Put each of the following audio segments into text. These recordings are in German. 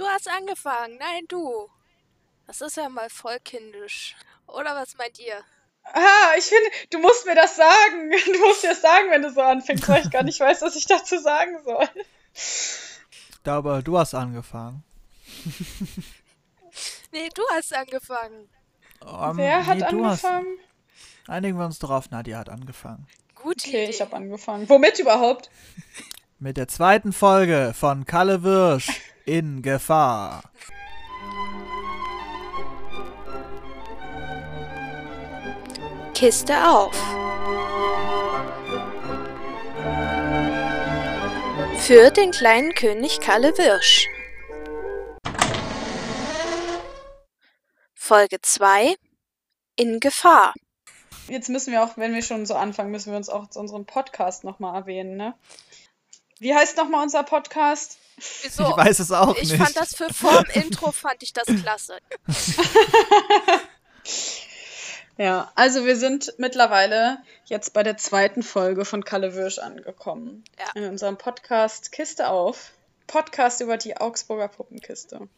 Du hast angefangen. Nein, du. Das ist ja mal voll kindisch. Oder was meint ihr? Ah, ich finde, du musst mir das sagen. Du musst mir das sagen, wenn du so anfängst, weil ich gar nicht weiß, was ich dazu sagen soll. Ich glaube, du hast angefangen. nee, du hast angefangen. Um, Wer hat nee, angefangen? Hast... Einigen wir uns drauf, Nadja hat angefangen. Gut, okay, Idee. ich habe angefangen. Womit überhaupt? Mit der zweiten Folge von Kalle Wirsch in Gefahr. Kiste auf. Für den kleinen König Kalle Wirsch. Folge 2 In Gefahr. Jetzt müssen wir auch, wenn wir schon so anfangen, müssen wir uns auch unseren Podcast nochmal erwähnen, ne? Wie heißt nochmal unser Podcast? Wieso? Ich weiß es auch ich nicht. Ich fand das für vorm Intro fand ich das klasse. Ja, also wir sind mittlerweile jetzt bei der zweiten Folge von Kalle Wirsch angekommen. Ja. In unserem Podcast Kiste auf. Podcast über die Augsburger Puppenkiste. Und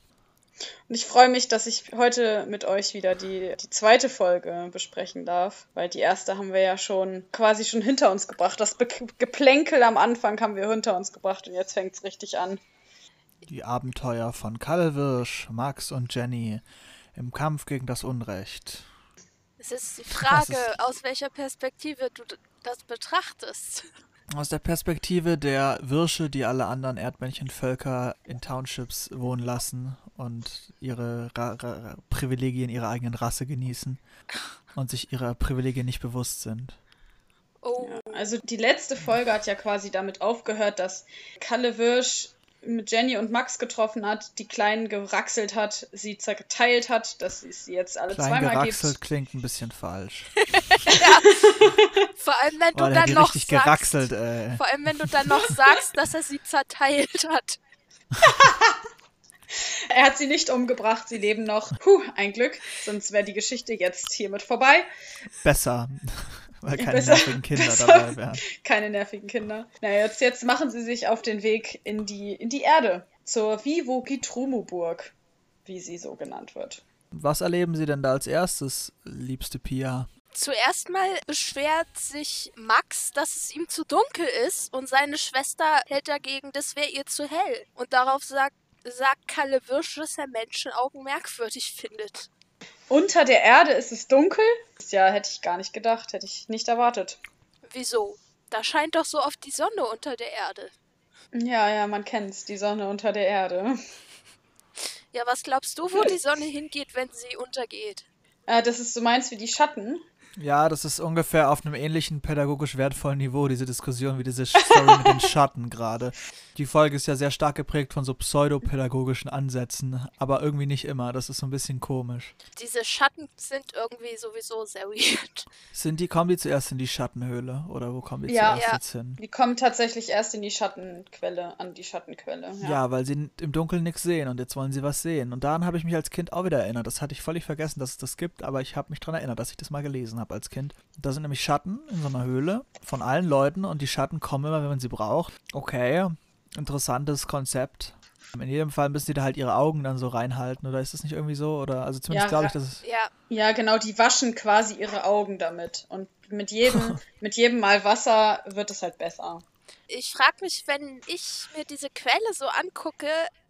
ich freue mich, dass ich heute mit euch wieder die, die zweite Folge besprechen darf, weil die erste haben wir ja schon quasi schon hinter uns gebracht. Das Be Geplänkel am Anfang haben wir hinter uns gebracht und jetzt fängt es richtig an. Die Abenteuer von Kalle Wirsch, Max und Jenny im Kampf gegen das Unrecht. Es ist die Frage, ist aus welcher Perspektive du das betrachtest. Aus der Perspektive der Wirsche, die alle anderen Erdmännchenvölker in Townships wohnen lassen und ihre Ra Ra Privilegien ihrer eigenen Rasse genießen und sich ihrer Privilegien nicht bewusst sind. Oh. Ja, also die letzte Folge hat ja quasi damit aufgehört, dass Kalle Wirsch mit Jenny und Max getroffen hat, die Kleinen geraxelt hat, sie zerteilt hat, dass es sie jetzt alle Klein zweimal geraxelt gibt. klingt ein bisschen falsch. ja. Vor allem, wenn du oh, dann noch sagst, geraxelt, ey. Vor allem, wenn du dann noch sagst, dass er sie zerteilt hat. er hat sie nicht umgebracht, sie leben noch. Puh, ein Glück, sonst wäre die Geschichte jetzt hiermit vorbei. Besser. Weil keine Besser, nervigen Kinder besser. dabei wären. Keine nervigen Kinder. Naja, jetzt, jetzt machen sie sich auf den Weg in die, in die Erde. Zur Vivo-Gitrumu-Burg, wie sie so genannt wird. Was erleben Sie denn da als erstes, liebste Pia? Zuerst mal beschwert sich Max, dass es ihm zu dunkel ist und seine Schwester hält dagegen, das wäre ihr zu hell. Und darauf sagt, sagt Kalle Wirsch, dass er Menschenaugen merkwürdig findet. Unter der Erde ist es dunkel? Ja, hätte ich gar nicht gedacht, hätte ich nicht erwartet. Wieso? Da scheint doch so oft die Sonne unter der Erde. Ja, ja, man kennt's, die Sonne unter der Erde. Ja, was glaubst du, wo die Sonne hingeht, wenn sie untergeht? Äh, das ist, so meinst wie die Schatten? Ja, das ist ungefähr auf einem ähnlichen pädagogisch wertvollen Niveau, diese Diskussion wie diese Story mit den Schatten gerade. Die Folge ist ja sehr stark geprägt von so pseudopädagogischen Ansätzen, aber irgendwie nicht immer. Das ist so ein bisschen komisch. Diese Schatten sind irgendwie sowieso sehr weird. Sind die, kommen die zuerst in die Schattenhöhle oder wo kommen die ja, zuerst ja. jetzt hin? Die kommen tatsächlich erst in die Schattenquelle, an die Schattenquelle. Ja, ja weil sie im Dunkeln nichts sehen und jetzt wollen sie was sehen. Und daran habe ich mich als Kind auch wieder erinnert. Das hatte ich völlig vergessen, dass es das gibt, aber ich habe mich daran erinnert, dass ich das mal gelesen habe habe als Kind. Da sind nämlich Schatten in so einer Höhle von allen Leuten und die Schatten kommen immer, wenn man sie braucht. Okay, interessantes Konzept. In jedem Fall müssen die da halt ihre Augen dann so reinhalten, oder ist das nicht irgendwie so? Oder also zumindest ja, glaube ich, dass es. Ja. ja, genau, die waschen quasi ihre Augen damit. Und mit jedem, mit jedem Mal Wasser wird es halt besser. Ich frage mich, wenn ich mir diese Quelle so angucke,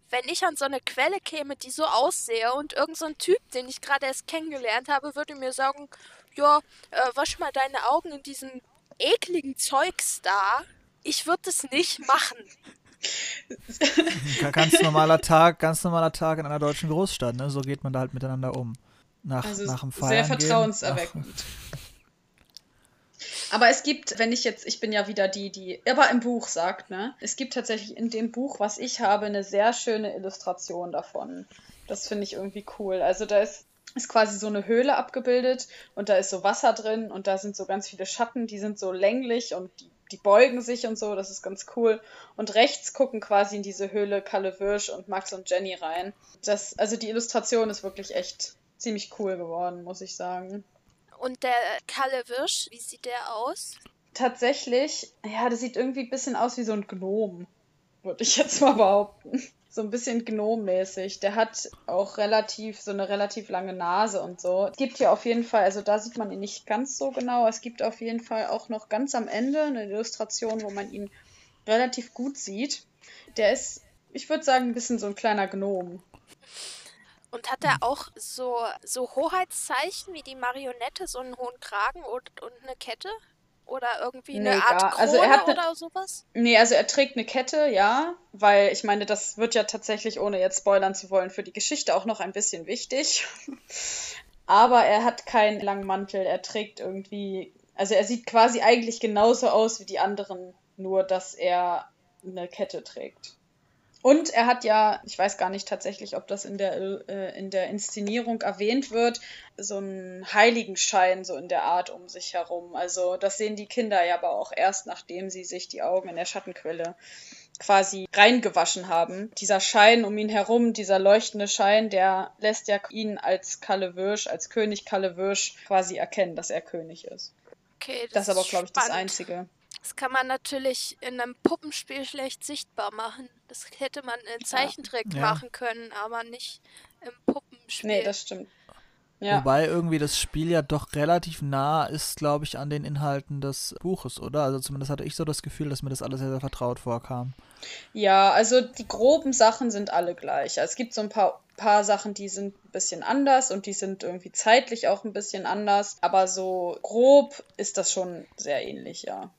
wenn ich an so eine Quelle käme, die so aussehe und irgendein so Typ, den ich gerade erst kennengelernt habe, würde mir sagen, ja, äh, wasch mal deine Augen in diesem ekligen Zeugs da. Ich würde es nicht machen. ganz normaler Tag, ganz normaler Tag in einer deutschen Großstadt, ne? So geht man da halt miteinander um. Nach, also nach dem Feiern Sehr vertrauenserweckend. Aber es gibt, wenn ich jetzt, ich bin ja wieder die, die aber im Buch sagt, ne? Es gibt tatsächlich in dem Buch, was ich habe, eine sehr schöne Illustration davon. Das finde ich irgendwie cool. Also da ist ist quasi so eine Höhle abgebildet und da ist so Wasser drin und da sind so ganz viele Schatten, die sind so länglich und die, die beugen sich und so, das ist ganz cool. Und rechts gucken quasi in diese Höhle Kalle Wirsch und Max und Jenny rein. Das, also die Illustration ist wirklich echt ziemlich cool geworden, muss ich sagen. Und der Kalle Wirsch, wie sieht der aus? Tatsächlich, ja, das sieht irgendwie ein bisschen aus wie so ein Gnom, würde ich jetzt mal behaupten. So ein bisschen gnommäßig. Der hat auch relativ, so eine relativ lange Nase und so. Es gibt hier auf jeden Fall, also da sieht man ihn nicht ganz so genau. Es gibt auf jeden Fall auch noch ganz am Ende eine Illustration, wo man ihn relativ gut sieht. Der ist, ich würde sagen, ein bisschen so ein kleiner Gnom. Und hat er auch so, so Hoheitszeichen wie die Marionette, so einen hohen Kragen und, und eine Kette? Oder irgendwie eine Nee, Art gar- Krone also er hat ne- oder sowas? Nee, also er trägt eine Kette, ja, weil ich meine, das wird ja tatsächlich, ohne jetzt spoilern zu wollen, für die Geschichte auch noch ein bisschen wichtig. Aber er hat keinen langen Mantel, er trägt irgendwie, also er sieht quasi eigentlich genauso aus wie die anderen, nur dass er eine Kette trägt. Und er hat ja, ich weiß gar nicht tatsächlich, ob das in der, äh, in der Inszenierung erwähnt wird, so einen Heiligenschein so in der Art um sich herum. Also das sehen die Kinder ja aber auch erst, nachdem sie sich die Augen in der Schattenquelle quasi reingewaschen haben. Dieser Schein um ihn herum, dieser leuchtende Schein, der lässt ja ihn als Kalle Wirsch, als König Kalle Wirsch quasi erkennen, dass er König ist. Okay, Das, ist aber, glaube ich, das. Einzige. Das kann man natürlich in einem Puppenspiel schlecht sichtbar machen. Das hätte man in Zeichentrick Ja. machen können, aber nicht im Puppenspiel. Nee, das stimmt. Ja. Wobei irgendwie das Spiel ja doch relativ nah ist, glaube ich, an den Inhalten des Buches, oder? Also zumindest hatte ich so das Gefühl, dass mir das alles sehr, sehr vertraut vorkam. Ja, also die groben Sachen sind alle gleich. Also Es gibt so ein paar, paar Sachen, die sind ein bisschen anders und die sind irgendwie zeitlich auch ein bisschen anders. Aber so grob ist das schon sehr ähnlich, ja.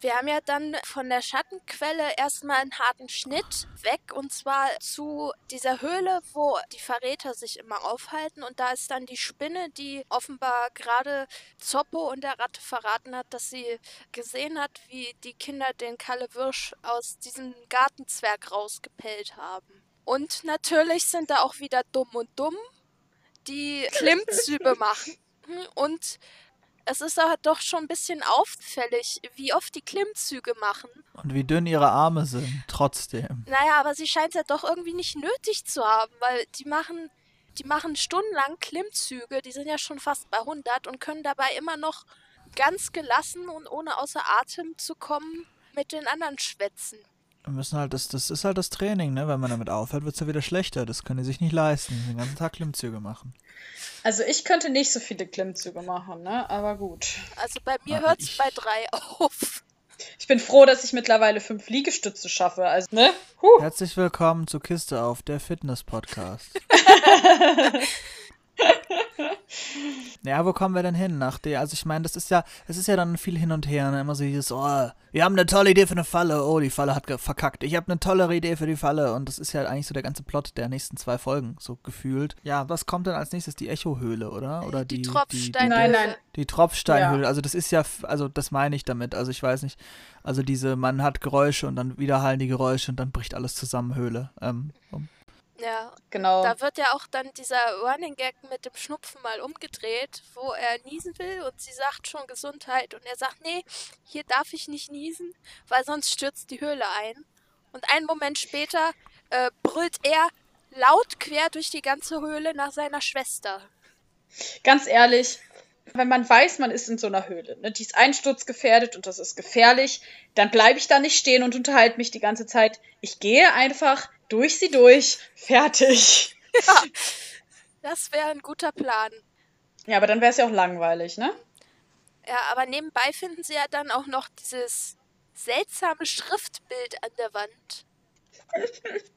Wir haben ja dann von der Schattenquelle erstmal einen harten Schnitt weg und zwar zu dieser Höhle, wo die Verräter sich immer aufhalten und da ist dann die Spinne, die offenbar gerade Zoppo und der Ratte verraten hat, dass sie gesehen hat, wie die Kinder den Kalle Wirsch aus diesem Gartenzwerg rausgepellt haben. Und natürlich sind da auch wieder dumm und dumm, die Klimmzüge machen und es ist aber doch schon ein bisschen auffällig, wie oft die Klimmzüge machen. Und wie dünn ihre Arme sind, trotzdem. Naja, aber sie scheint es ja doch irgendwie nicht nötig zu haben, weil die machen, die machen stundenlang Klimmzüge, die sind ja schon fast bei 100 und können dabei immer noch ganz gelassen und ohne außer Atem zu kommen mit den anderen schwätzen. Wir müssen halt, das, das ist halt das Training, ne? Wenn man damit aufhört, wird es ja wieder schlechter. Das können die sich nicht leisten, den ganzen Tag Klimmzüge machen. Also ich könnte nicht so viele Klimmzüge machen, ne? Aber gut. Also bei mir hört es ich- bei drei auf. Ich bin froh, dass ich mittlerweile fünf Liegestütze schaffe. Also, ne? Huh. Herzlich willkommen zu Kiste auf, der Fitness-Podcast. ja, wo kommen wir denn hin nach der? Also ich meine, das ist ja, es ist ja dann viel hin und her, ne? immer so dieses, oh, wir haben eine tolle Idee für eine Falle, oh, die Falle hat verkackt. Ich habe eine tollere Idee für die Falle und das ist ja eigentlich so der ganze Plot der nächsten zwei Folgen, so gefühlt. Ja, was kommt denn als nächstes? Die Echo-Höhle, oder? Oder die, die die, Tropfsteinhöhle. Nein, nein. die Tropfsteinhöhle, also das ist ja, also das meine ich damit, also ich weiß nicht, also diese, man hat Geräusche und dann wiederhallen die Geräusche und dann bricht alles zusammen, Höhle. Ähm, um, Ja, Genau. Da wird ja auch dann dieser Running Gag mit dem Schnupfen mal umgedreht, wo er niesen will und sie sagt schon Gesundheit und er sagt, nee, hier darf ich nicht niesen, weil sonst stürzt die Höhle ein. Und einen Moment später äh, brüllt er laut quer durch die ganze Höhle nach seiner Schwester. Ganz ehrlich, wenn man weiß, man ist in so einer Höhle, ne, die ist einsturzgefährdet und das ist gefährlich, dann bleibe ich da nicht stehen und unterhalte mich die ganze Zeit. Ich gehe einfach durch sie durch, fertig. Das wäre ein guter Plan. Ja, aber dann wäre es ja auch langweilig, ne? Ja, aber nebenbei finden sie ja dann auch noch dieses seltsame Schriftbild an der Wand.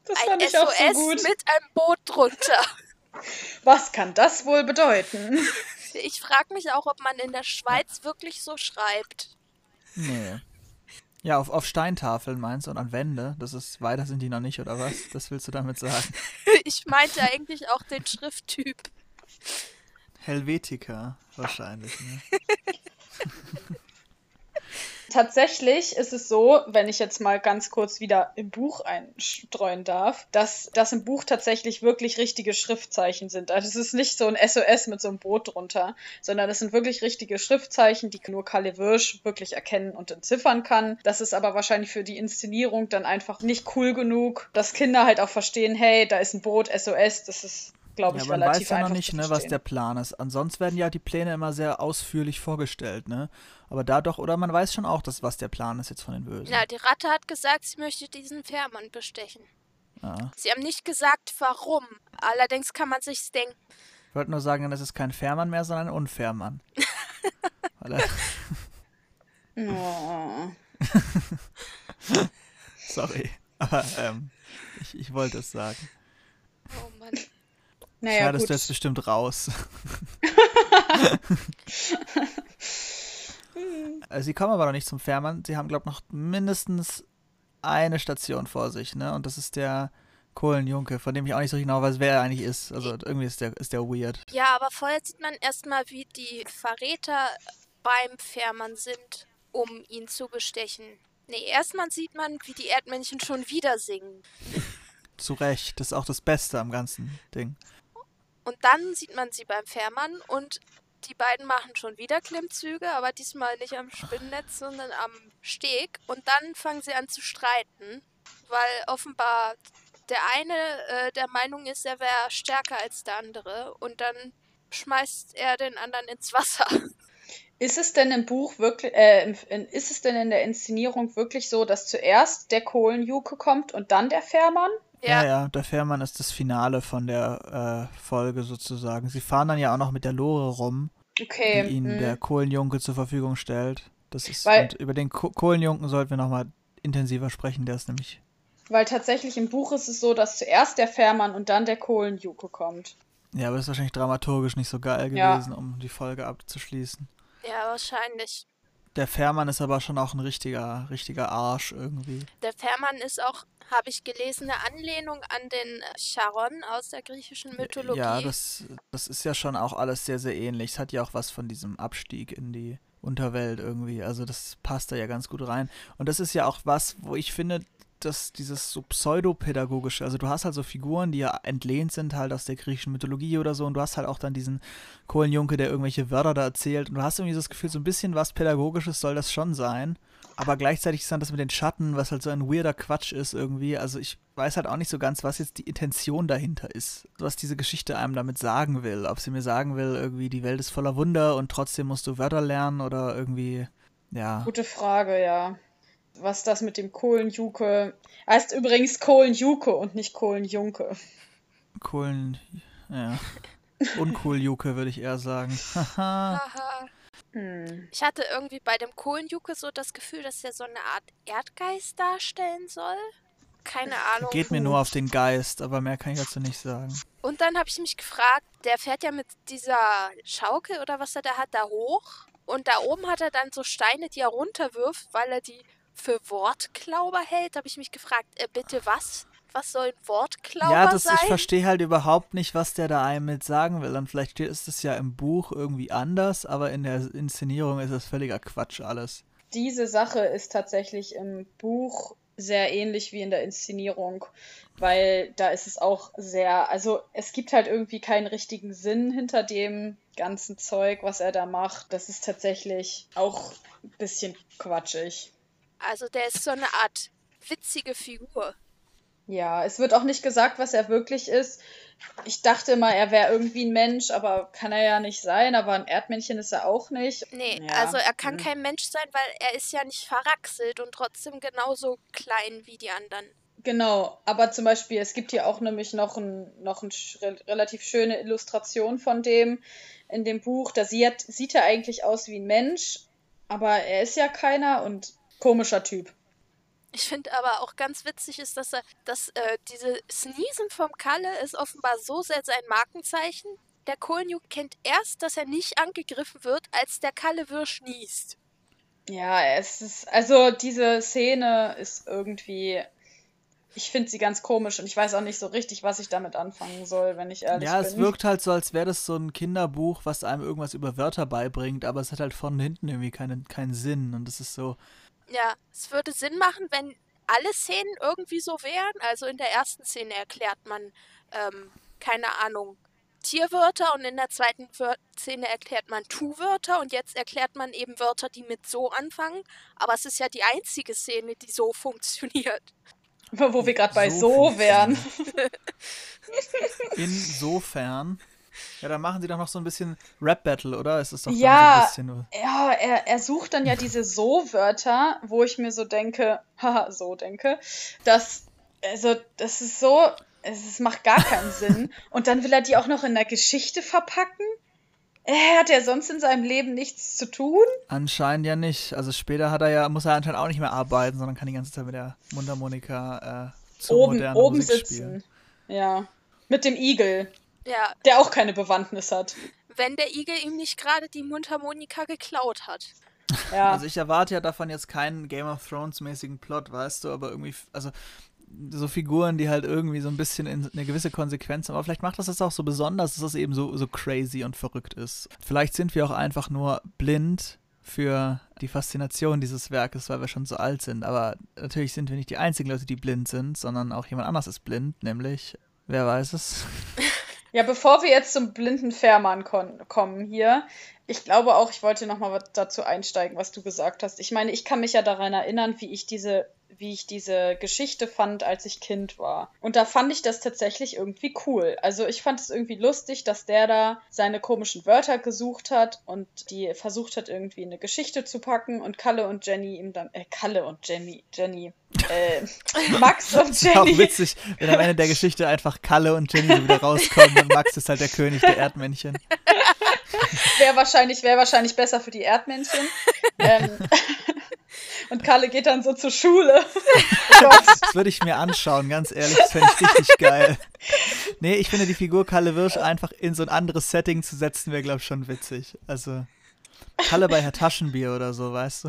Das Ein fand ich auch so SOS gut. mit einem Boot drunter. Was kann das wohl bedeuten? Ich frage mich auch, ob man in der Schweiz wirklich so schreibt. nee. Ja, auf, auf Steintafeln meinst du und an Wände, das ist, weiter sind die noch nicht, oder was? Das willst du damit sagen? Ich meinte eigentlich auch den Schrifttyp. Helvetica, wahrscheinlich, ne? Tatsächlich ist es so, wenn ich jetzt mal ganz kurz wieder im Buch einstreuen darf, dass das im Buch tatsächlich wirklich richtige Schriftzeichen sind. Also es ist nicht so ein SOS mit so einem Boot drunter, sondern es sind wirklich richtige Schriftzeichen, die nur Kalle Wirsch wirklich erkennen und entziffern kann. Das ist aber wahrscheinlich für die Inszenierung dann einfach nicht cool genug, dass Kinder halt auch verstehen, hey, da ist ein Boot, SOS, das ist, glaube Ja, ich, man relativ weiß ja einfach noch nicht, ne, was der Plan ist. Ansonsten werden ja die Pläne immer sehr ausführlich vorgestellt, ne? Aber da doch, oder man weiß schon auch, dass, was der Plan ist jetzt von den Bösen. Ja, die Ratte hat gesagt, sie möchte diesen Fährmann bestechen. Ah. Sie haben nicht gesagt, warum. Allerdings kann man sich's denken. Ich wollte nur sagen, das ist kein Fährmann mehr, sondern ein. Weil er, Oh. sorry. Aber ähm, ich, ich wollte es sagen. Oh Mann. Naja, Schneidest gut. du jetzt bestimmt raus. Äh, Sie kommen aber noch nicht zum Fährmann. Sie haben, glaube ich, noch mindestens eine Station vor sich, ne? Und das ist der Kohlenjunke, von dem ich auch nicht so genau weiß, wer er eigentlich ist. Also irgendwie ist der, ist der weird. Ja, aber vorher sieht man erstmal, wie die Verräter beim Fährmann sind, um ihn zu bestechen. Nee, erstmal sieht man, wie die Erdmännchen schon wieder singen. Zu Recht. Das ist auch das Beste am ganzen Ding. Und dann sieht man sie beim Fährmann und die beiden machen schon wieder Klimmzüge, aber diesmal nicht am Spinnnetz, sondern am Steg. Und dann fangen sie an zu streiten, weil offenbar der eine äh, der Meinung ist, er wäre stärker als der andere. Und dann schmeißt er den anderen ins Wasser. Ist es denn im Buch wirklich, äh, ist es denn in der Inszenierung wirklich so, dass zuerst der Kohlenjuke kommt und dann der Fährmann? Ja, ja, der Fährmann ist das Finale von der äh, Folge sozusagen. Sie fahren dann ja auch noch mit der Lore rum, Okay. die ihnen mm. der Kohlenjunke zur Verfügung stellt. Das ist, Weil- und über den Ko Kohlenjunken sollten wir nochmal intensiver sprechen, der ist nämlich Weil tatsächlich im Buch ist es so, dass zuerst der Fährmann und dann der Kohlenjuke kommt. Ja, aber das ist wahrscheinlich dramaturgisch nicht so geil Ja. gewesen, um die Folge abzuschließen. Ja, wahrscheinlich. Der Fährmann ist aber schon auch ein richtiger, richtiger Arsch irgendwie. Der Fährmann ist auch, habe ich gelesen, eine Anlehnung an den Charon aus der griechischen Mythologie. Ja, das, das ist ja schon auch alles sehr, sehr ähnlich. Es hat ja auch was von diesem Abstieg in die Unterwelt irgendwie. Also das passt da ja ganz gut rein. Und das ist ja auch was, wo ich finde, dass dieses so pseudopädagogische, also du hast halt so Figuren, die ja entlehnt sind halt aus der griechischen Mythologie oder so und du hast halt auch dann diesen Kohlenjunke, der irgendwelche Wörter da erzählt und du hast irgendwie das Gefühl, so ein bisschen was Pädagogisches soll das schon sein. Aber gleichzeitig ist dann das mit den Schatten, was halt so ein weirder Quatsch ist irgendwie. Also ich weiß halt auch nicht so ganz, was jetzt die Intention dahinter ist. Was diese Geschichte einem damit sagen will. Ob sie mir sagen will, irgendwie die Welt ist voller Wunder und trotzdem musst du Wörter lernen oder irgendwie, ja. Gute Frage, ja. Was das mit dem Kohlenjuke. Heißt übrigens Kohlenjuke und nicht Kohlenjunke. Kohlen, ja. Uncool-Juke, würde ich eher sagen. Haha. Haha. Hm. Ich hatte irgendwie bei dem Kohlenjuke so das Gefühl, dass er so eine Art Erdgeist darstellen soll. Keine Ahnung. Geht mir nur auf den Geist, aber mehr kann ich dazu nicht sagen. Und dann habe ich mich gefragt, der fährt ja mit dieser Schaukel oder was er da hat, da hoch. Und da oben hat er dann so Steine, die er runterwirft, weil er die für Wortklauber hält. Habe ich mich gefragt, äh, bitte was? Was soll ein Wortklauber Ja, das, sein? ich verstehe halt überhaupt nicht, was der da einem mit sagen will. Und vielleicht ist es ja im Buch irgendwie anders, aber in der Inszenierung ist das völliger Quatsch alles. Diese Sache ist tatsächlich im Buch sehr ähnlich wie in der Inszenierung, weil da ist es auch sehr, also es gibt halt irgendwie keinen richtigen Sinn hinter dem ganzen Zeug, was er da macht. Das ist tatsächlich auch ein bisschen quatschig. Also der ist so eine Art witzige Figur. Ja, es wird auch nicht gesagt, was er wirklich ist. Ich dachte mal, er wäre irgendwie ein Mensch, aber kann er ja nicht sein. Aber ein Erdmännchen ist er auch nicht. Nee, Ja, also er kann hm. kein Mensch sein, weil er ist ja nicht verraxelt und trotzdem genauso klein wie die anderen. Genau, aber zum Beispiel, es gibt hier auch nämlich noch ein, noch ein relativ schöne Illustration von dem in dem Buch. Da sieht, sieht er eigentlich aus wie ein Mensch, aber er ist ja keiner und komischer Typ. Ich finde aber auch ganz witzig ist, dass er, dass äh, diese Sneesen vom Kalle ist offenbar so sehr sein Markenzeichen. Der Kohlenjuk kennt erst, dass er nicht angegriffen wird, als der Kalle Wirsch niest. Ja, es ist, also diese Szene ist irgendwie, ich finde sie ganz komisch und ich weiß auch nicht so richtig, was ich damit anfangen soll, wenn ich ehrlich ja, bin. es wirkt halt so, als wäre das so ein Kinderbuch, was einem irgendwas über Wörter beibringt, aber es hat halt von hinten irgendwie keinen, keinen Sinn. Und es ist so, Ja, es würde Sinn machen, wenn alle Szenen irgendwie so wären. Also in der ersten Szene erklärt man, ähm, keine Ahnung, Tierwörter und in der zweiten Wör Szene erklärt man Tu-Wörter und jetzt erklärt man eben Wörter, die mit so anfangen. Aber es ist ja die einzige Szene, die so funktioniert. Wo wir gerade bei So so wären. insofern. Ja, dann machen sie doch noch so ein bisschen Rap-Battle, oder? Ist es doch dann Ja. so ein bisschen nur. Ja, er, er sucht dann ja diese So-Wörter, wo ich mir so denke, haha, so denke, dass Also, das ist so, es, macht gar keinen Sinn. Und dann will er die auch noch in der Geschichte verpacken? Äh, hat er sonst in seinem Leben nichts zu tun? Anscheinend ja nicht. Also später hat er ja, muss er anscheinend auch nicht mehr arbeiten, sondern kann die ganze Zeit mit der Mundharmonika äh, zu oben, modernen oben sitzen. spielen. Ja. Mit dem Igel, Ja, der auch keine Bewandtnis hat. wenn der Igel ihm nicht gerade die Mundharmonika geklaut hat. Ja. Also ich erwarte ja davon jetzt keinen Game of Thrones mäßigen Plot, weißt du, aber irgendwie, also so Figuren, die halt irgendwie so ein bisschen in eine gewisse Konsequenz haben. Aber vielleicht macht das das auch so besonders, dass es eben so, so crazy und verrückt ist. Vielleicht sind wir auch einfach nur blind für die Faszination dieses Werkes, weil wir schon so alt sind. Aber natürlich sind wir nicht die einzigen Leute, die blind sind, sondern auch jemand anders ist blind, nämlich, wer weiß es? Ja, bevor wir jetzt zum blinden Fährmann kommen hier, ich glaube auch, ich wollte noch mal was dazu einsteigen, was du gesagt hast. Ich meine, ich kann mich ja daran erinnern, wie ich diese, wie ich diese Geschichte fand, als ich Kind war. Und da fand ich das tatsächlich irgendwie cool. Also ich fand es irgendwie lustig, dass der da seine komischen Wörter gesucht hat und die versucht hat, irgendwie eine Geschichte zu packen und Kalle und Jenny ihm dann, äh, Kalle und Jenny, Jenny, äh, Max und Das wäre auch Jenny. witzig, wenn am Ende der Geschichte einfach Kalle und Jenny so wieder rauskommen und Max ist halt der König der Erdmännchen. Wäre wahrscheinlich, wär wahrscheinlich besser für die Erdmännchen. ähm, und Kalle geht dann so zur Schule. Oh. Das würde ich mir anschauen, ganz ehrlich, das fände ich richtig geil. Nee, ich finde die Figur Kalle Wirsch einfach in so ein anderes Setting zu setzen, wäre, glaube ich, schon witzig. Also, Kalle bei Herr Taschenbier oder so, weißt du?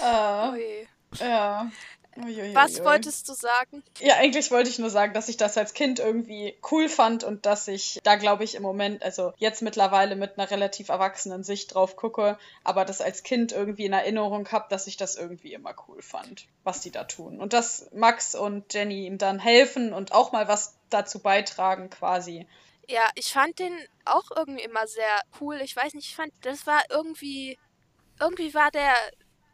Ah, Ui. ja. Uiuiui. Was wolltest du sagen? Ja, eigentlich wollte ich nur sagen, dass ich das als Kind irgendwie cool fand und dass ich da, glaube ich, im Moment, also jetzt mittlerweile mit einer relativ erwachsenen Sicht drauf gucke, aber das als Kind irgendwie in Erinnerung habe, dass ich das irgendwie immer cool fand, was die da tun. Und dass Max und Jenny ihm dann helfen und auch mal was dazu beitragen, quasi. Ja, ich fand den auch irgendwie immer sehr cool. Ich weiß nicht, ich fand, das war irgendwie, irgendwie war der,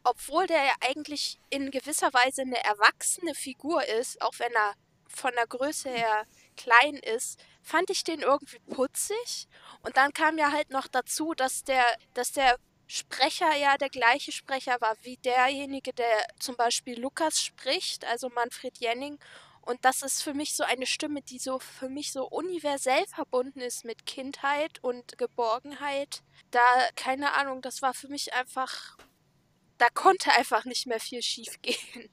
obwohl der ja eigentlich in gewisser Weise eine erwachsene Figur ist, auch wenn er von der Größe her klein ist, fand ich den irgendwie putzig. Und dann kam ja halt noch dazu, dass der, dass der Sprecher ja der gleiche Sprecher war wie derjenige, der zum Beispiel Lukas spricht, also Manfred Jenning. Und das ist für mich so eine Stimme, die so für mich so universell verbunden ist mit Kindheit und Geborgenheit. Da, keine Ahnung, das war für mich einfach. Da konnte einfach nicht mehr viel schief gehen.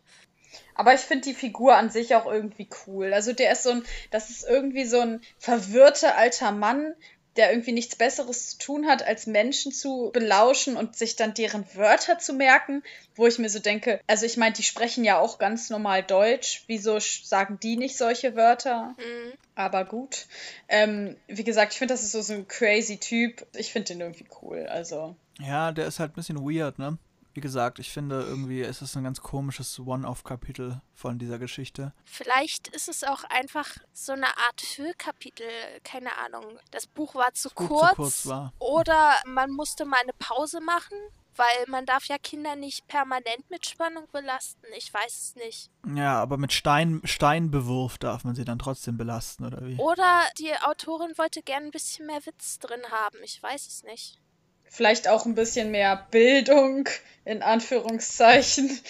Aber ich finde die Figur an sich auch irgendwie cool. Also der ist so ein, das ist irgendwie so ein verwirrter alter Mann, der irgendwie nichts Besseres zu tun hat, als Menschen zu belauschen und sich dann deren Wörter zu merken, wo ich mir so denke, also ich meine, die sprechen ja auch ganz normal Deutsch. Wieso sagen die nicht solche Wörter? Mhm. Aber gut. Ähm, wie gesagt, ich finde, das ist so, so ein crazy Typ. Ich finde den irgendwie cool. Also. Ja, der ist halt ein bisschen weird, ne? Wie gesagt, ich finde irgendwie, es ist ein ganz komisches One-Off-Kapitel von dieser Geschichte. Vielleicht ist es auch einfach so eine Art Füllkapitel, keine Ahnung. Das Buch war zu, Buch zu kurz, kurz war. oder man musste mal eine Pause machen, weil man darf ja Kinder nicht permanent mit Spannung belasten. Ich weiß es nicht. Ja, aber mit Stein, Steinbewurf darf man sie dann trotzdem belasten, oder wie? Oder die Autorin wollte gern ein bisschen mehr Witz drin haben. Ich weiß es nicht. Vielleicht auch ein bisschen mehr Bildung, in Anführungszeichen.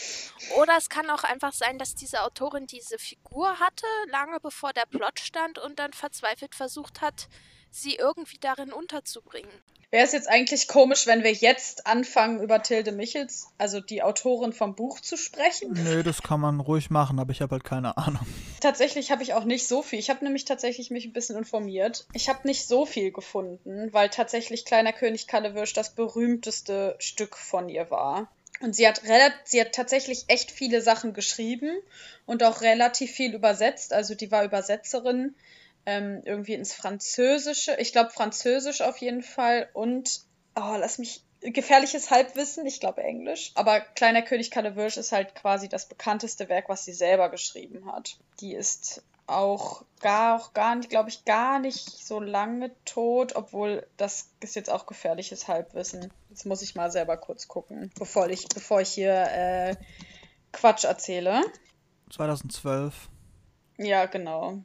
Oder es kann auch einfach sein, dass diese Autorin diese Figur hatte, lange bevor der Plot stand und dann verzweifelt versucht hat, sie irgendwie darin unterzubringen. Wäre es jetzt eigentlich komisch, wenn wir jetzt anfangen, über Tilde Michels, also die Autorin vom Buch, zu sprechen? Nö, das kann man ruhig machen, aber ich habe halt keine Ahnung. Tatsächlich habe ich auch nicht so viel. Ich habe nämlich tatsächlich mich ein bisschen informiert. Ich habe nicht so viel gefunden, weil tatsächlich Kleiner König Kallewirsch das berühmteste Stück von ihr war. Und sie hat, sie hat tatsächlich echt viele Sachen geschrieben und auch relativ viel übersetzt. Also die war Übersetzerin ähm, irgendwie ins Französische. Ich glaube Französisch auf jeden Fall. Und, oh, lass mich, gefährliches Halbwissen, ich glaube Englisch. Aber Kleiner König Kallewirsch ist halt quasi das bekannteste Werk, was sie selber geschrieben hat. Die ist auch gar, auch gar nicht, glaube ich, gar nicht so lange tot, obwohl das ist jetzt auch gefährliches Halbwissen. Jetzt muss ich mal selber kurz gucken, bevor ich, bevor ich hier äh, Quatsch erzähle. 2012. Ja, genau.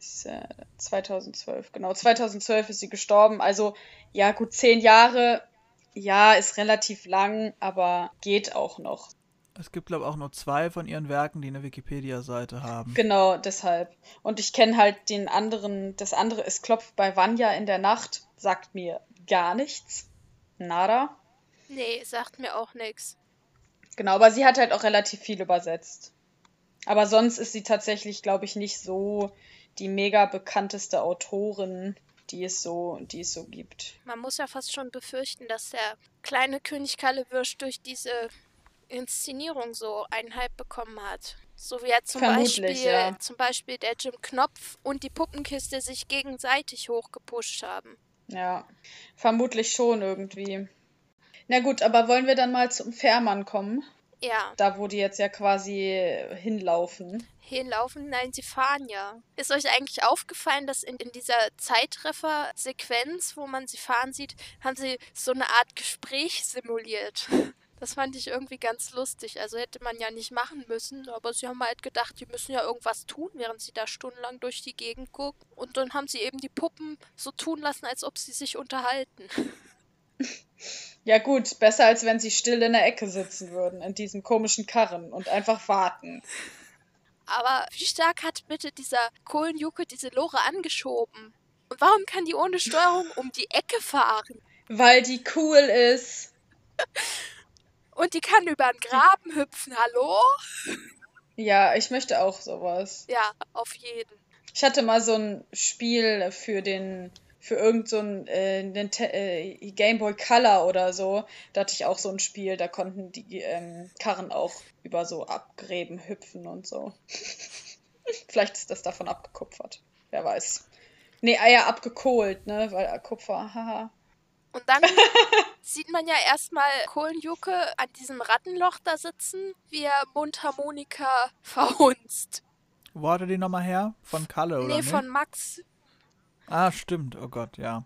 Ist, äh, 2012, genau. 2012 ist sie gestorben. Also, ja, gut, zehn Jahre. Ja, ist relativ lang, aber geht auch noch. Es gibt, glaube ich, auch nur zwei von ihren Werken, die eine Wikipedia-Seite haben. Genau, deshalb. Und ich kenne halt den anderen, das andere ist Klopft bei Vanya in der Nacht, sagt mir gar nichts. Nada. Nee, sagt mir auch nichts. Genau, aber sie hat halt auch relativ viel übersetzt. Aber sonst ist sie tatsächlich, glaube ich, nicht so die mega bekannteste Autorin, die es so, die es so gibt. Man muss ja fast schon befürchten, dass der kleine König Kallewürsch durch diese Inszenierung so einen Hype bekommen hat. So wie er zum Vermutlich, Beispiel, ja. zum Beispiel der Jim Knopf und die Puppenkiste sich gegenseitig hochgepusht haben. Ja, vermutlich schon irgendwie. Na gut, aber wollen wir dann mal zum Fährmann kommen? Ja, Da, wo die jetzt ja quasi hinlaufen. hinlaufen, nein, sie fahren ja. Ist euch eigentlich aufgefallen, dass in, in dieser Zeitreffer-Sequenz, wo man sie fahren sieht, haben sie so eine Art Gespräch simuliert? Das fand ich irgendwie ganz lustig. Also hätte man ja nicht machen müssen, aber sie haben halt gedacht, die müssen ja irgendwas tun, während sie da stundenlang durch die Gegend gucken. Und dann haben sie eben die Puppen so tun lassen, als ob sie sich unterhalten. Ja gut, besser als wenn sie still in der Ecke sitzen würden, in diesem komischen Karren und einfach warten. Aber wie stark hat bitte dieser Kohlenjucke diese Lore angeschoben? Und warum kann die ohne Steuerung um die Ecke fahren? Weil die cool ist. Und die kann über den Graben hüpfen, hallo? Ja, ich möchte auch sowas. Ja, auf jeden. Ich hatte mal so ein Spiel für den, für irgend so ein äh, äh, Game Boy Color oder so. Da hatte ich auch so ein Spiel, da konnten die ähm, Karren auch über so Abgräben hüpfen und so. Vielleicht ist das davon abgekupfert. Wer weiß. Nee, Eier abgekohlt, ne? Weil äh, Kupfer, haha. Und dann sieht man ja erstmal Kohlenjucke an diesem Rattenloch da sitzen, wie er Mundharmonika verhunzt. Wo hatte die nochmal her? Von Kalle, oder nee, von Max. Ah, stimmt. Oh Gott, ja.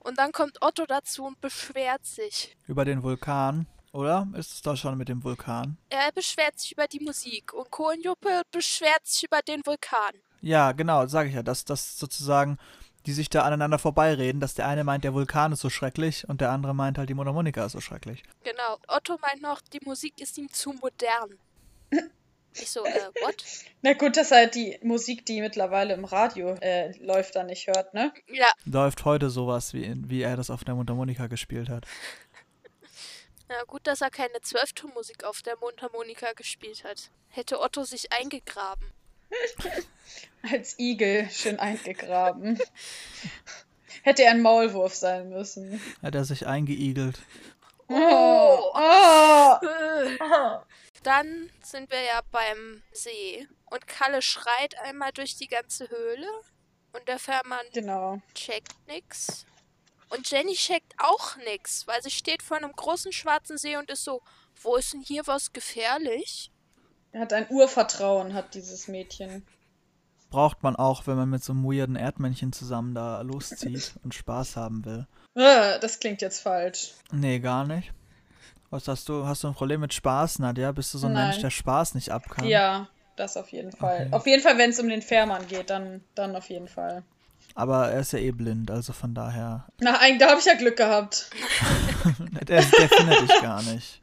Und dann kommt Otto dazu und beschwert sich. Über den Vulkan, oder? Ist es doch schon mit dem Vulkan? Er beschwert sich über die Musik und Kohlenjuppe beschwert sich über den Vulkan. Ja, genau, sage ich ja, dass das sozusagen die sich da aneinander vorbeireden, dass der eine meint, der Vulkan ist so schrecklich und der andere meint halt, die Mundharmonika ist so schrecklich. Genau. Otto meint noch, die Musik ist ihm zu modern. Ich so, äh, what? Na gut, dass er die Musik, die mittlerweile im Radio äh, läuft, dann nicht hört, ne? Ja, Läuft heute sowas, wie, wie er das auf der Mundharmonika gespielt hat. na gut, dass er keine Zwölftonmusik auf der Mundharmonika gespielt hat. Hätte Otto sich eingegraben. Als Igel schön eingegraben. Hätte er ein Maulwurf sein müssen. Hat er sich eingeigelt. Oh, oh. Dann sind wir ja beim See und Kalle schreit einmal durch die ganze Höhle und der Fährmann Genau. checkt nix. Und Jenny checkt auch nix, weil sie steht vor einem großen schwarzen See und ist so, wo ist denn hier was gefährlich? Er hat ein Urvertrauen, hat dieses Mädchen. Braucht man auch, wenn man mit so einem weirden Erdmännchen zusammen da loszieht und Spaß haben will. Äh, das klingt jetzt falsch. Nee, gar nicht. Was hast du? Hast du ein Problem mit Spaß, Nadja? Bist du so ein Nein. Mensch, der Spaß nicht ab kann? Ja, das auf jeden Fall. Okay. Auf jeden Fall, wenn es um den Fährmann geht, dann, dann auf jeden Fall. Aber er ist ja eh blind, also von daher. Na, eigentlich, da habe ich ja Glück gehabt. Der, der findet dich gar nicht.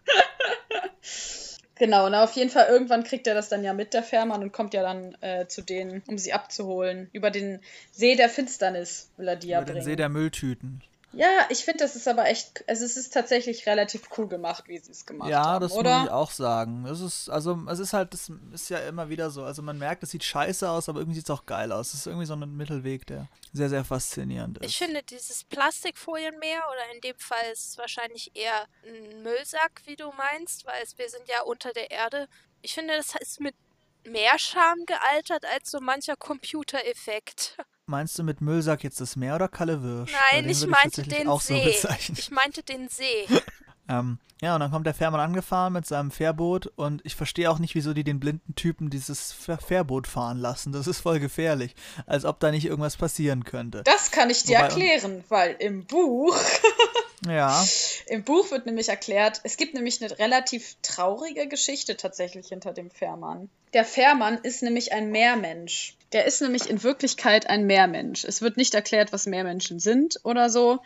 Genau, na auf jeden Fall, irgendwann kriegt er das dann ja mit, der Fährmann, und kommt ja dann äh, zu denen, um sie abzuholen. Über den See der Finsternis will er die ja Über den bringen. See der Mülltüten. Ja, ich finde, das ist aber echt, also es ist tatsächlich relativ cool gemacht, wie sie es gemacht Ja, haben, das oder? muss ich auch sagen. Es ist, also, es ist halt, das ist ja immer wieder so. Also, man merkt, es sieht scheiße aus, aber irgendwie sieht es auch geil aus. Es ist irgendwie so ein Mittelweg, der sehr, sehr faszinierend ist. Ich finde dieses Plastikfolienmeer oder in dem Fall ist es wahrscheinlich eher ein Müllsack, wie du meinst, weil es, wir sind ja unter der Erde. Ich finde, das ist mit mehr Charme gealtert als so mancher Computereffekt. Meinst du mit Müllsack jetzt das Meer oder Kalle Wirsch? Nein, den ich meinte tatsächlich den auch so See. bezeichnen. ich meinte den See. Ähm, ja, und dann kommt der Fährmann angefahren mit seinem Fährboot und ich verstehe auch nicht, wieso die den blinden Typen dieses Fähr- Fährboot fahren lassen. Das ist voll gefährlich. Als ob da nicht irgendwas passieren könnte. Das kann ich dir Wobei- erklären, weil im Buch, Ja, im Buch wird nämlich erklärt, es gibt nämlich eine relativ traurige Geschichte tatsächlich hinter dem Fährmann. Der Fährmann ist nämlich ein Meermensch. Der ist nämlich in Wirklichkeit ein Meermensch. Es wird nicht erklärt, was Meermenschen sind oder so.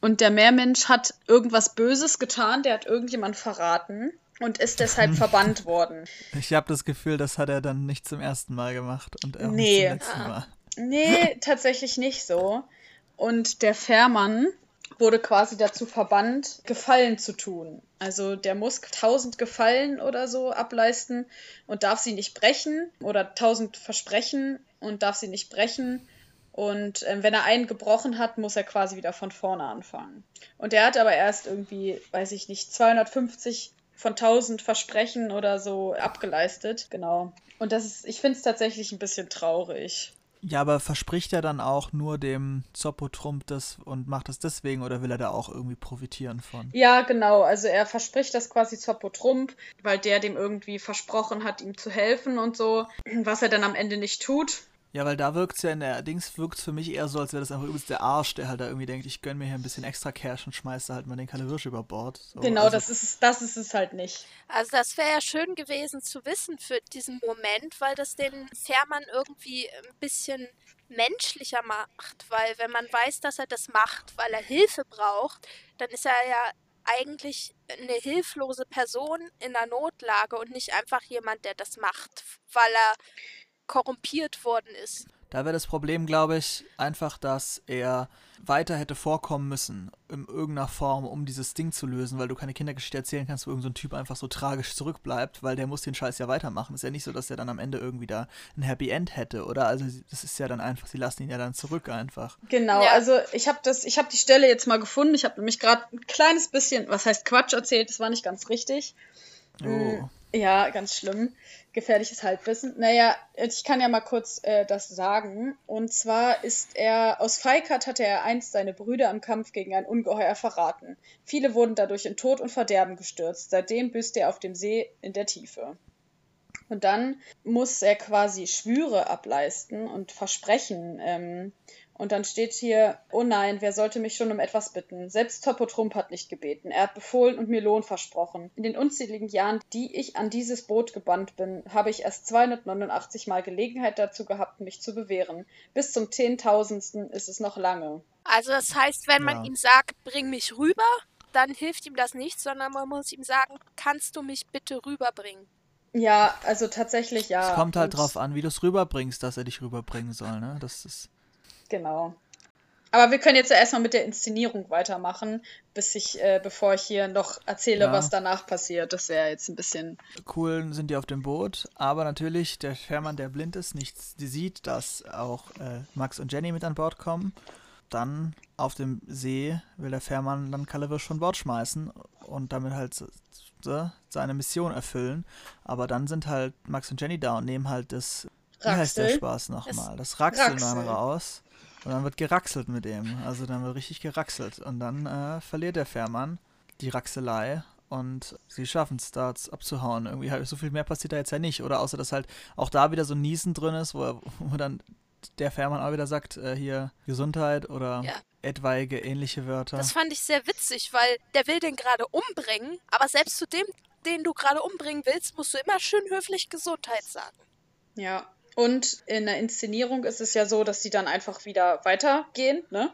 Und der Meermensch hat irgendwas Böses getan, der hat irgendjemand verraten. und ist deshalb verbannt worden. Ich habe das Gefühl, das hat er dann nicht zum ersten Mal gemacht und auch Nee. nicht zum letzten Mal. Nee, tatsächlich nicht so. Und der Fährmann wurde quasi dazu verbannt, Gefallen zu tun. Also der muss tausend Gefallen oder so ableisten und darf sie nicht brechen oder tausend versprechen und darf sie nicht brechen. Und ähm, wenn er einen gebrochen hat, muss er quasi wieder von vorne anfangen. Und er hat aber erst irgendwie, weiß ich nicht, 250 von 1000 Versprechen oder so abgeleistet. Genau. Und das ist, ich finde es tatsächlich ein bisschen traurig. Ja, aber verspricht er dann auch nur dem Zoppo-Trump das und macht das deswegen oder will er da auch irgendwie profitieren von? Ja, genau. Also er verspricht das quasi Zoppo Trump, weil der dem irgendwie versprochen hat, ihm zu helfen und so, was er dann am Ende nicht tut. Ja, weil da wirkt es ja in der Dings wirkt für mich eher so, als wäre das einfach übelst der Arsch, der halt da irgendwie denkt, ich gönn mir hier ein bisschen extra Cash und schmeiß da halt mal den Kalle Wirsch über Bord. So, genau, also, das ist es, das ist es halt nicht. Also das wäre ja schön gewesen zu wissen für diesen Moment, weil das den Fährmann irgendwie ein bisschen menschlicher macht, weil wenn man weiß, dass er das macht, weil er Hilfe braucht, dann ist er ja eigentlich eine hilflose Person in einer Notlage und nicht einfach jemand, der das macht, weil er korrumpiert worden ist. Da wäre das Problem, glaube ich, einfach, dass er weiter hätte vorkommen müssen, in irgendeiner Form, um dieses Ding zu lösen, weil du keine Kindergeschichte erzählen kannst, wo irgendein so Typ einfach so tragisch zurückbleibt, weil der muss den Scheiß ja weitermachen. Ist ja nicht so, dass er dann am Ende irgendwie da ein Happy End hätte, oder? Also das ist ja dann einfach, sie lassen ihn ja dann zurück einfach. Genau, Ja. also ich habe das, ich habe die Stelle jetzt mal gefunden. Ich habe nämlich gerade ein kleines bisschen, was heißt Quatsch erzählt, das war nicht ganz richtig. Oh. Ja, ganz schlimm. Gefährliches Halbwissen. Naja, ich kann ja mal kurz äh, das sagen. Und zwar ist er, aus Feigheit hatte er einst seine Brüder im Kampf gegen ein Ungeheuer verraten. Viele wurden dadurch in Tod und Verderben gestürzt. Seitdem büßt er auf dem See in der Tiefe. Und dann muss er quasi Schwüre ableisten und Versprechen. Ähm, und dann steht hier, oh nein, wer sollte mich schon um etwas bitten? Selbst Topo Trump hat nicht gebeten. Er hat befohlen und mir Lohn versprochen. In den unzähligen Jahren, die ich an dieses Boot gebannt bin, habe ich erst 289 Mal Gelegenheit dazu gehabt, mich zu bewähren. Bis zum Zehntausendsten ist es noch lange. Also das heißt, wenn man Ja. ihm sagt, bring mich rüber, dann hilft ihm das nicht, sondern man muss ihm sagen, kannst du mich bitte rüberbringen? Ja, also tatsächlich ja. Es kommt halt Und- drauf an, wie du es rüberbringst, dass er dich rüberbringen soll, ne? Das ist. Genau. Aber wir können jetzt ja erstmal mit der Inszenierung weitermachen, bis ich, äh, bevor ich hier noch erzähle, Ja. was danach passiert. Das wäre jetzt ein bisschen. Cool sind die auf dem Boot, aber natürlich der Fährmann, der blind ist, nicht die sieht, dass auch äh, Max und Jenny mit an Bord kommen. Dann auf dem See will der Fährmann dann Kalewirsch von Bord schmeißen und damit halt seine Mission erfüllen. Aber dann sind halt Max und Jenny da und nehmen halt das, wie heißt der Raxel. Spaß nochmal? Das Raxeln dann Raxel. raus. Und dann wird geraxelt mit ihm. Also dann wird richtig geraxelt. Und dann äh, verliert der Fährmann die Raxelei und sie schaffen es da abzuhauen. Irgendwie halt so viel mehr passiert da jetzt ja nicht. Oder außer dass halt auch da wieder so ein Niesen drin ist, wo, er- wo dann der Fährmann auch wieder sagt, äh, hier Gesundheit oder Ja. etwaige ähnliche Wörter. Das fand ich sehr witzig, weil der will den gerade umbringen, aber selbst zu dem, den du gerade umbringen willst, musst du immer schön höflich Gesundheit sagen. Ja. Und in der Inszenierung ist es ja so, dass die dann einfach wieder weitergehen, ne?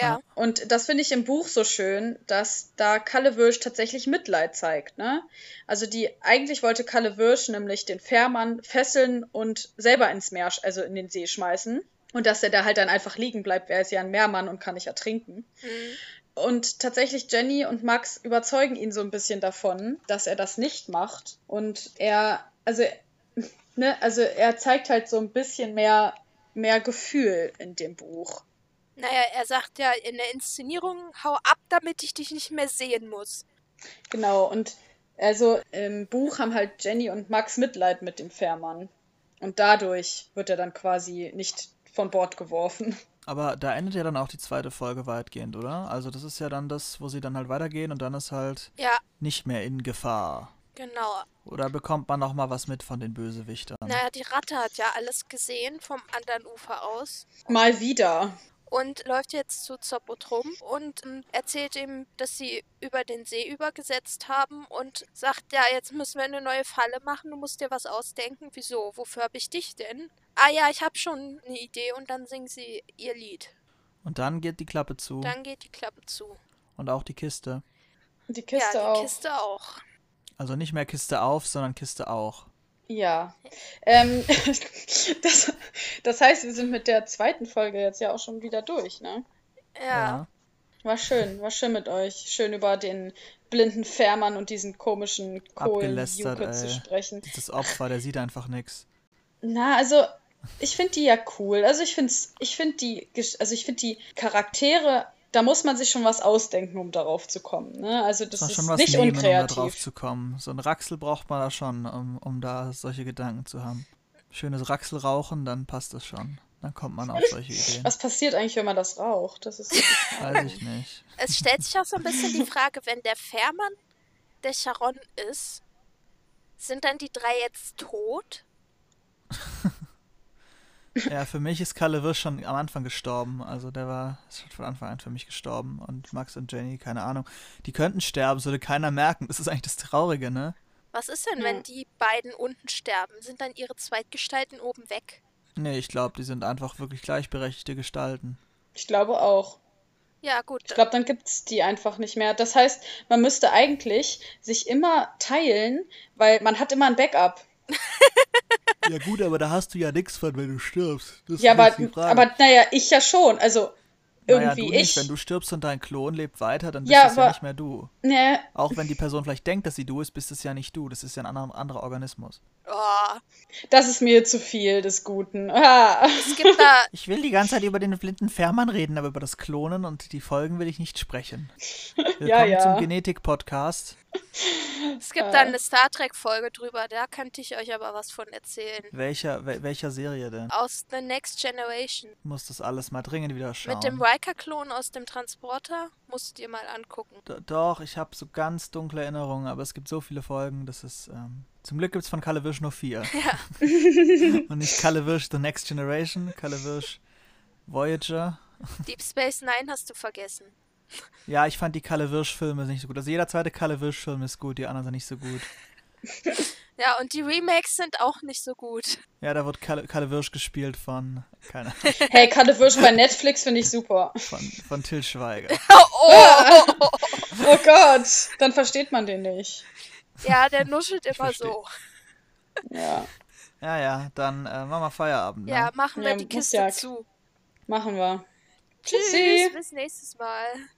Ja. Und das finde ich im Buch so schön, dass da Kalle Wirsch tatsächlich Mitleid zeigt, ne? Also die, eigentlich wollte Kalle Wirsch nämlich den Fährmann fesseln und selber ins Meer, also in den See schmeißen. Und dass er da halt dann einfach liegen bleibt, er ist ja ein Meermann und kann nicht ertrinken. Und tatsächlich Jenny und Max überzeugen ihn so ein bisschen davon, dass er das nicht macht. Und er, also, ne, also er zeigt halt so ein bisschen mehr, mehr Gefühl in dem Buch. Naja, er sagt ja in der Inszenierung, hau ab, damit ich dich nicht mehr sehen muss. Genau, und also im Buch haben halt Jenny und Max Mitleid mit dem Fährmann. Und dadurch wird er dann quasi nicht von Bord geworfen. Aber da endet ja dann auch die zweite Folge weitgehend, oder? Also das ist ja dann das, wo sie dann halt weitergehen und dann ist halt Ja, nicht mehr in Gefahr. Genau. Oder bekommt man noch mal was mit von den Bösewichtern? Naja, die Ratte hat ja alles gesehen vom anderen Ufer aus Mal wieder. und läuft jetzt zu Zopotrum und ähm, erzählt ihm, dass sie über den See übergesetzt haben und sagt, ja, jetzt müssen wir eine neue Falle machen, du musst dir was ausdenken. Wieso? Wofür habe ich dich denn? Ah ja, ich habe schon eine Idee und dann singen sie ihr Lied. Und dann geht die Klappe zu Dann geht die Klappe zu. und auch die Kiste. Und die Kiste ja, die auch. Kiste auch. Also nicht mehr Kiste auf, sondern Kiste auch. Ja. Ähm, das, das heißt, wir sind mit der zweiten Folge jetzt ja auch schon wieder durch, ne? Ja. War schön, war schön mit euch. Schön über den blinden Fährmann und diesen komischen Kohlenjuke zu sprechen. Dieses Opfer, der sieht einfach nichts. Na, also ich finde die ja cool. Also ich finde ich finde die also ich finde die Charaktere, da muss man sich schon was ausdenken, um darauf zu kommen, ne? Also das Das ist ist schon was nicht nehmen, um da drauf unkreativ. zu kommen. So ein Raxel braucht man da schon, um, um da solche Gedanken zu haben. Schönes Raxel rauchen, dann passt das schon. Dann kommt man auf solche Ideen. Was passiert eigentlich, wenn man das raucht? Das ist Weiß ich nicht. Es stellt sich auch so ein bisschen die Frage, wenn der Fährmann der Charon ist, sind dann die drei jetzt tot? Ja, für mich ist Kalle Wirsch schon am Anfang gestorben. Also der war schon von Anfang an für mich gestorben. Und Max und Jenny, keine Ahnung. Die könnten sterben, das würde keiner merken. Das ist eigentlich das Traurige, ne? Was ist denn, Ja. wenn die beiden unten sterben? Sind dann ihre Zweitgestalten oben weg? Nee, ich glaube, die sind einfach wirklich gleichberechtigte Gestalten. ich glaube auch. Ja, gut. Ich glaube, dann gibt's die einfach nicht mehr. Das heißt, man müsste eigentlich sich immer teilen, weil man hat immer ein Backup. Ja gut, aber da hast du ja nichts von, wenn du stirbst. Das Ja, ist aber, jetzt die Frage. aber naja, ich ja schon. Also naja, irgendwie du nicht. ich. Wenn du stirbst und dein Klon lebt weiter, dann bist Ja, ja aber- nicht mehr du. Ne, Auch wenn die Person vielleicht denkt, dass sie du ist, bist es ja nicht du. Das ist ja ein anderer, anderer Organismus. Oh, das ist mir zu viel des Guten. Ah. es gibt da, Ich will die ganze Zeit über den blinden Fährmann reden, aber über das Klonen und die Folgen will ich nicht sprechen. Willkommen Ja, ja. zum Genetik-Podcast. Es gibt da eine Star Trek-Folge drüber, da könnte ich euch aber was von erzählen. Welcher, wel, welcher Serie denn? Aus The Next Generation. Muss das alles mal dringend wieder schauen. Mit dem Riker-Klon aus dem Transporter musst ihr mal angucken. D doch, ich habe so ganz dunkle Erinnerungen, aber es gibt so viele Folgen, das ist. Ähm, zum Glück gibt es von Kalle Wirsch nur vier. Ja. Und nicht Kalle Wirsch The Next Generation, Kalle Wirsch Voyager. Deep Space Nine hast du vergessen. Ja, ich fand die Kalle Wirsch-Filme nicht so gut. Also jeder zweite Kalle Wirsch-Film ist gut, die anderen sind nicht so gut. Ja, und die Remakes sind auch nicht so gut. Ja, da wird Kalle, Kalle Wirsch gespielt von, keine Ahnung, Hey, Kalle Wirsch bei Netflix finde ich super. von, von Till Schweiger. Oh! Oh Gott, dann versteht man den nicht. Ja, der nuschelt immer so. Ja, Ja, ja, dann äh, machen wir Feierabend. Ne? Ja, machen wir Ja, die Kiste ja. zu. machen wir. Tschüss, Tschüssi. bis nächstes Mal.